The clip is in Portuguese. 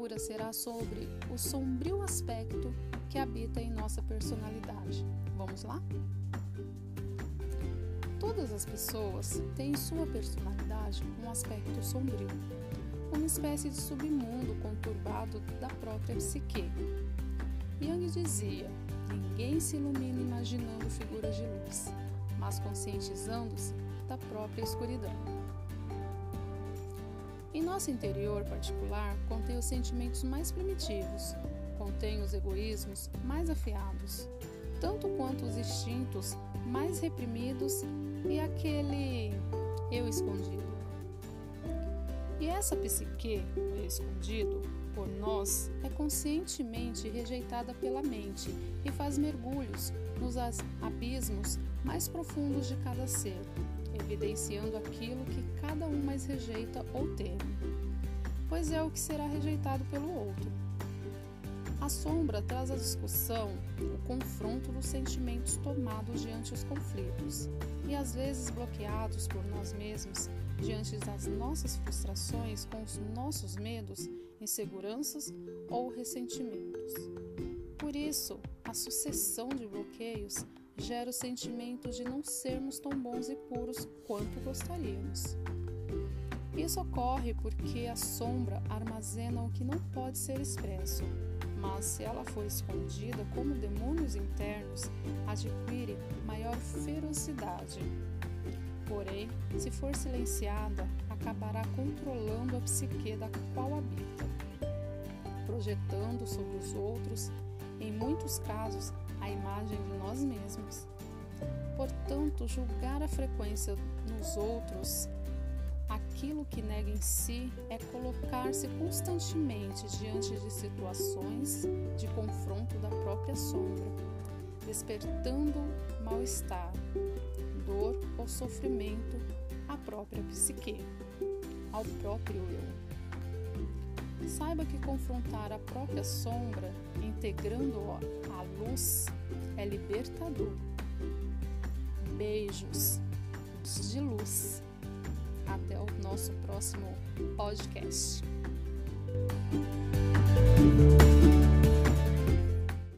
leitura será sobre o sombrio aspecto que habita em nossa personalidade. Vamos lá? Todas as pessoas têm em sua personalidade um aspecto sombrio, uma espécie de submundo conturbado da própria psique. Yang dizia: ninguém se ilumina imaginando figuras de luz, mas conscientizando-se da própria escuridão. Nosso interior particular contém os sentimentos mais primitivos, contém os egoísmos mais afiados, tanto quanto os instintos mais reprimidos e aquele eu escondido. E essa psique, eu escondido, por nós, é conscientemente rejeitada pela mente e faz mergulhos nos abismos mais profundos de cada ser, evidenciando aquilo que cada um mais rejeita ou teme, pois é o que será rejeitado pelo outro. A sombra traz à discussão o confronto dos sentimentos tomados diante os conflitos e às vezes bloqueados por nós mesmos diante das nossas frustrações com os nossos medos, inseguranças ou ressentimentos. Por isso, a sucessão de bloqueios gera o sentimento de não sermos tão bons e puros quanto gostaríamos. Isso ocorre porque a sombra armazena o que não pode ser expresso mas se ela for escondida como demônios internos, adquire maior ferocidade. Porém, se for silenciada, acabará controlando a psique da qual habita, projetando sobre os outros, em muitos casos, imagem de nós mesmos. Portanto, julgar a frequência nos outros aquilo que nega em si é colocar-se constantemente diante de situações de confronto da própria sombra, despertando mal-estar, dor ou sofrimento à própria psique, ao próprio eu. Saiba que confrontar a própria sombra, integrando-a à luz, é libertador. Beijos de luz. Até o nosso próximo podcast.